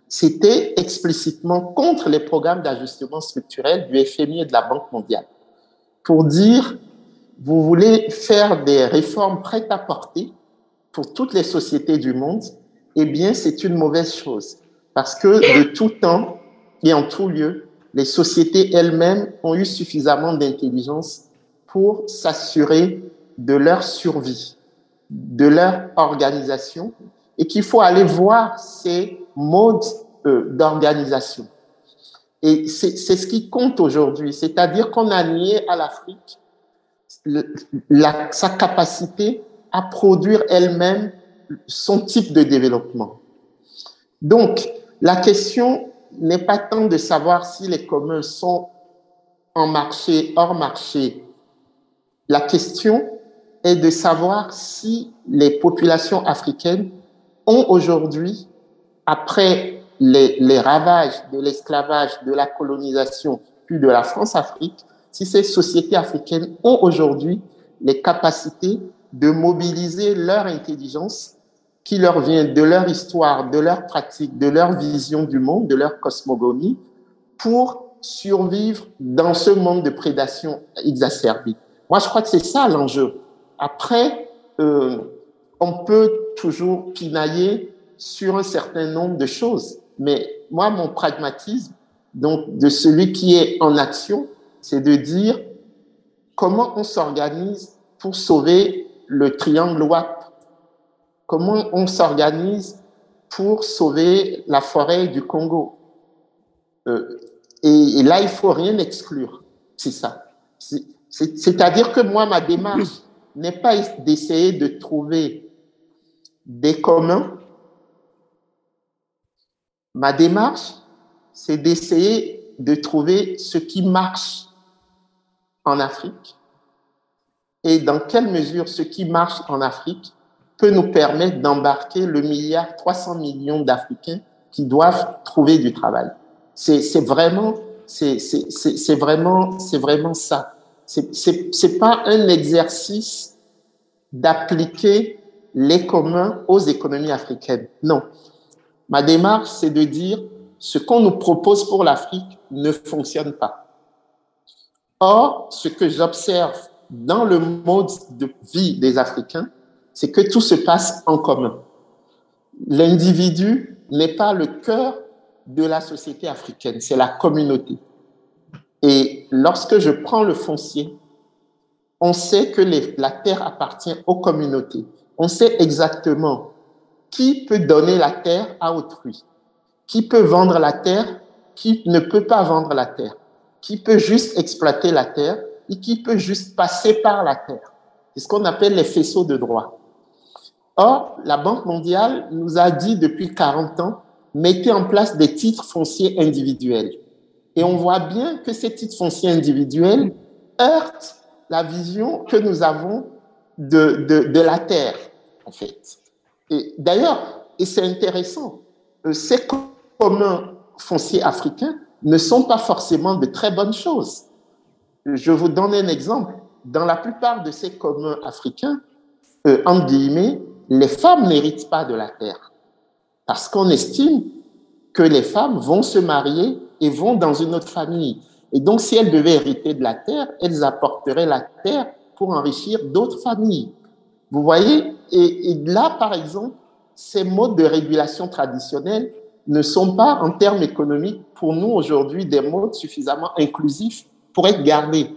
c'était explicitement contre les programmes d'ajustement structurel du FMI et de la Banque mondiale. Pour dire, vous voulez faire des réformes prêtes à porter pour toutes les sociétés du monde, eh bien, c'est une mauvaise chose. Parce que de tout temps et en tout lieu, les sociétés elles-mêmes ont eu suffisamment d'intelligence pour s'assurer de leur survie, de leur organisation, et qu'il faut aller voir ces modes euh, d'organisation. Et c'est ce qui compte aujourd'hui, c'est-à-dire qu'on a nié à l'Afrique sa capacité à produire elle-même son type de développement. Donc, la question n'est pas tant de savoir si les communs sont en marché, hors marché. La question est de savoir si les populations africaines ont aujourd'hui, après les, ravages de l'esclavage, de la colonisation, puis de la France-Afrique, si ces sociétés africaines ont aujourd'hui les capacités de mobiliser leur intelligence qui leur vient de leur histoire, de leur pratique, de leur vision du monde, de leur cosmogonie, pour survivre dans ce monde de prédation exacerbée. Moi, je crois que c'est ça l'enjeu. Après, euh, on peut toujours pinailler sur un certain nombre de choses, mais moi, mon pragmatisme, donc de celui qui est en action, c'est de dire comment on s'organise pour sauver le triangle WAP comment on s'organise pour sauver la forêt du Congo? Euh, et, là, il faut rien exclure. C'est ça. C'est-à-dire que moi, ma démarche n'est pas d'essayer de trouver des communs. Ma démarche, c'est d'essayer de trouver ce qui marche en Afrique et dans quelle mesure ce qui marche en Afrique peut nous permettre d'embarquer le milliard 300 millions d'Africains qui doivent trouver du travail. C'est vraiment, c'est vraiment, c'est vraiment ça. C'est pas un exercice d'appliquer les communs aux économies africaines. Non. Ma démarche, c'est de dire ce qu'on nous propose pour l'Afrique ne fonctionne pas. Or, ce que j'observe dans le mode de vie des Africains, c'est que tout se passe en commun. L'individu n'est pas le cœur de la société africaine, c'est la communauté. Et lorsque je prends le foncier, on sait que la terre appartient aux communautés. On sait exactement qui peut donner la terre à autrui, qui peut vendre la terre, qui ne peut pas vendre la terre, qui peut juste exploiter la terre et qui peut juste passer par la terre. C'est ce qu'on appelle les faisceaux de droit. Or, la Banque mondiale nous a dit depuis 40 ans, mettez en place des titres fonciers individuels. Et on voit bien que ces titres fonciers individuels heurtent la vision que nous avons de, de, la Terre, en fait. Et d'ailleurs, et c'est intéressant, euh, ces communs fonciers africains ne sont pas forcément de très bonnes choses. Je vous donne un exemple. Dans la plupart de ces communs africains, euh, entre guillemets, les femmes n'héritent pas de la terre parce qu'on estime que les femmes vont se marier et vont dans une autre famille. Et donc, si elles devaient hériter de la terre, elles apporteraient la terre pour enrichir d'autres familles. Vous voyez? Et, là, par exemple, ces modes de régulation traditionnels ne sont pas, en termes économiques, pour nous aujourd'hui, des modes suffisamment inclusifs pour être gardés.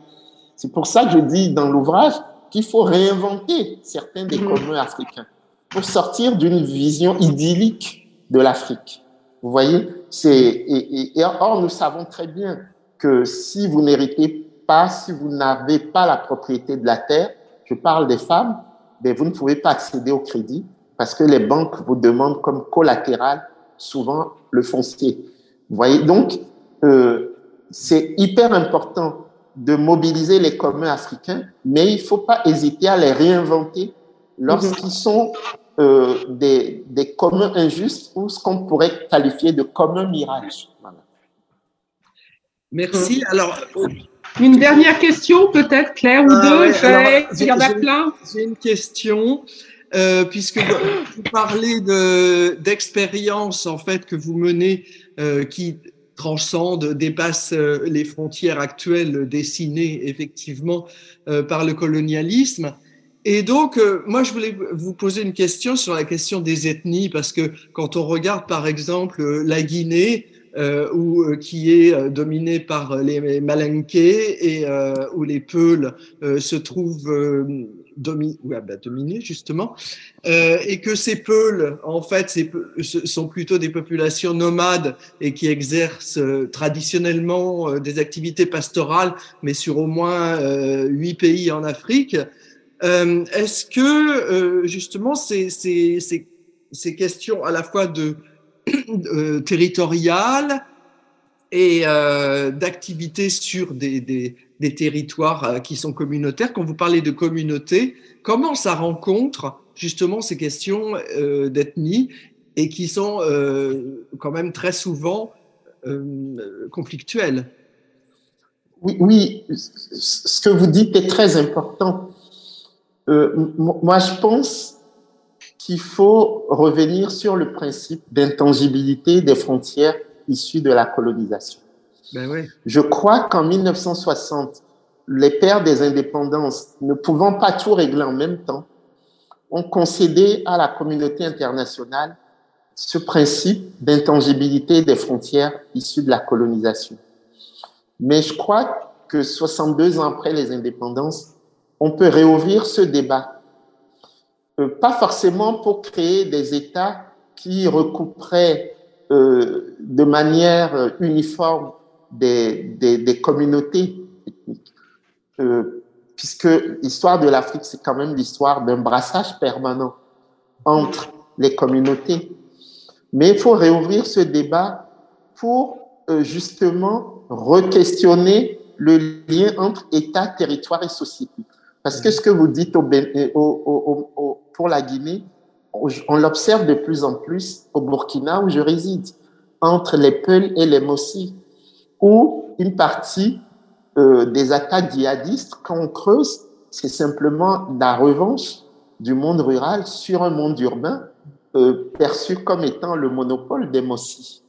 C'est pour ça que je dis dans l'ouvrage, qu'il faut réinventer certains des mhm. communs africains pour sortir d'une vision idyllique de l'Afrique. Vous voyez c'est, et, et, Or, nous savons très bien que si vous n'héritez pas, si vous n'avez pas la propriété de la terre, je parle des femmes, mais vous ne pouvez pas accéder au crédit parce que les banques vous demandent comme collatéral souvent le foncier. Vous voyez, donc, euh, c'est hyper important de mobiliser les communs africains, mais il ne faut pas hésiter à les réinventer lorsqu'ils sont euh, des, des, communs injustes ou ce qu'on pourrait qualifier de communs mirage. Merci. Alors, une dernière question, peut-être, Claire, ou ah deux. il y en a plein. J'ai une question. Euh, puisque vous parlez d'expériences en fait que vous menez euh, qui transcendent, dépassent euh, les frontières actuelles dessinées effectivement euh, par le colonialisme. Et donc, euh, moi, je voulais vous poser une question sur la question des ethnies, parce que quand on regarde, par exemple, la Guinée, euh, ou euh, qui est euh, dominée par les Malinqués et où les Peuls se trouvent domi bah, dominés justement, et que ces Peuls, en fait, sont plutôt des populations nomades et qui exercent traditionnellement des activités pastorales, mais sur au moins huit pays en Afrique. Est-ce que justement ces, ces, ces, ces questions à la fois de euh, territoriale et euh, d'activités sur des, des, territoires euh, qui sont communautaires. Quand vous parlez de communauté, comment ça rencontre justement ces questions d'ethnie et qui sont quand même très souvent conflictuelles? Oui, oui, ce que vous dites est très important. Moi, je pense qu'il faut revenir sur le principe d'intangibilité des frontières issues de la colonisation. Ben Je crois qu'en 1960, les pères des indépendances, ne pouvant pas tout régler en même temps, ont concédé à la communauté internationale ce principe d'intangibilité des frontières issues de la colonisation. Mais je crois que 62 ans après les indépendances, on peut réouvrir ce débat euh, pas forcément pour créer des États qui recouperaient euh, de manière euh, uniforme des, communautés puisque l'histoire de l'Afrique, c'est quand même l'histoire d'un brassage permanent entre les communautés. Mais il faut réouvrir ce débat pour justement re-questionner le lien entre État, territoire et société. Parce que ce que vous dites au, au, au, pour la Guinée, on l'observe de plus en plus au Burkina où je réside, entre les Peuls et les Mossi, où une partie euh, des attaques djihadistes, quand on creuse, c'est simplement la revanche du monde rural sur un monde urbain euh, perçu comme étant le monopole des Mossi.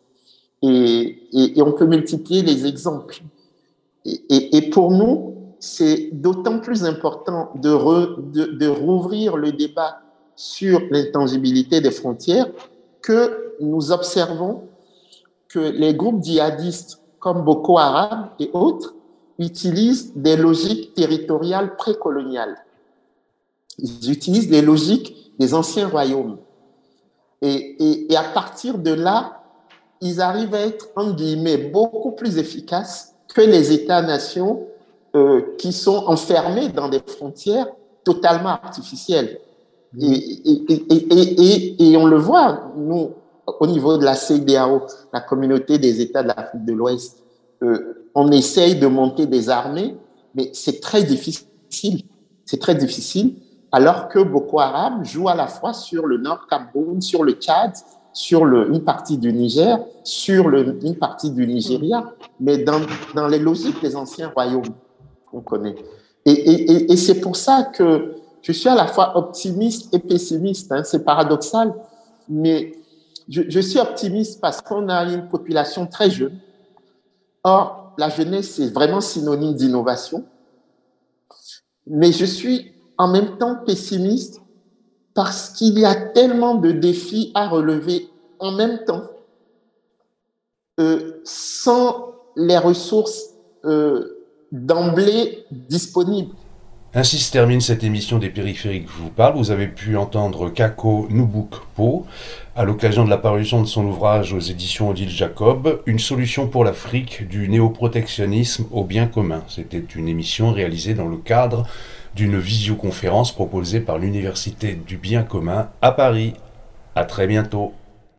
Et, et, et, on peut multiplier les exemples. Et, et pour nous, c'est d'autant plus important de, rouvrir le débat sur l'intangibilité des frontières que nous observons que les groupes djihadistes comme Boko Haram et autres utilisent des logiques territoriales précoloniales. Ils utilisent les logiques des anciens royaumes. Et, et à partir de là, ils arrivent à être, en guillemets, beaucoup plus efficaces que les États-nations euh, qui sont enfermés dans des frontières totalement artificielles. Et, et, et, et, on le voit, nous, au niveau de la CDAO, la communauté des États de l'Afrique de l'Ouest, euh, on essaye de monter des armées, mais c'est très difficile. C'est très difficile, alors que Boko Haram joue à la fois sur le Nord Cameroun, sur le Tchad, sur le, une partie du Niger, sur le, une partie du Nigeria, mais dans, dans les logiques des anciens royaumes qu'on connaît. Et, et, et c'est pour ça que je suis à la fois optimiste et pessimiste. Hein, c'est paradoxal, mais je, suis optimiste parce qu'on a une population très jeune. Or, la jeunesse, c'est vraiment synonyme d'innovation. Mais je suis en même temps pessimiste parce qu'il y a tellement de défis à relever en même temps, euh, sans les ressources euh, d'emblée disponible. Ainsi se termine cette émission des périphériques vous parle. Vous avez pu entendre Kako Nubukpo à l'occasion de la parution de son ouvrage aux éditions Odile Jacob, Une solution pour l'Afrique du néoprotectionnisme au bien commun. C'était une émission réalisée dans le cadre d'une visioconférence proposée par l'Université du bien commun à Paris. À très bientôt.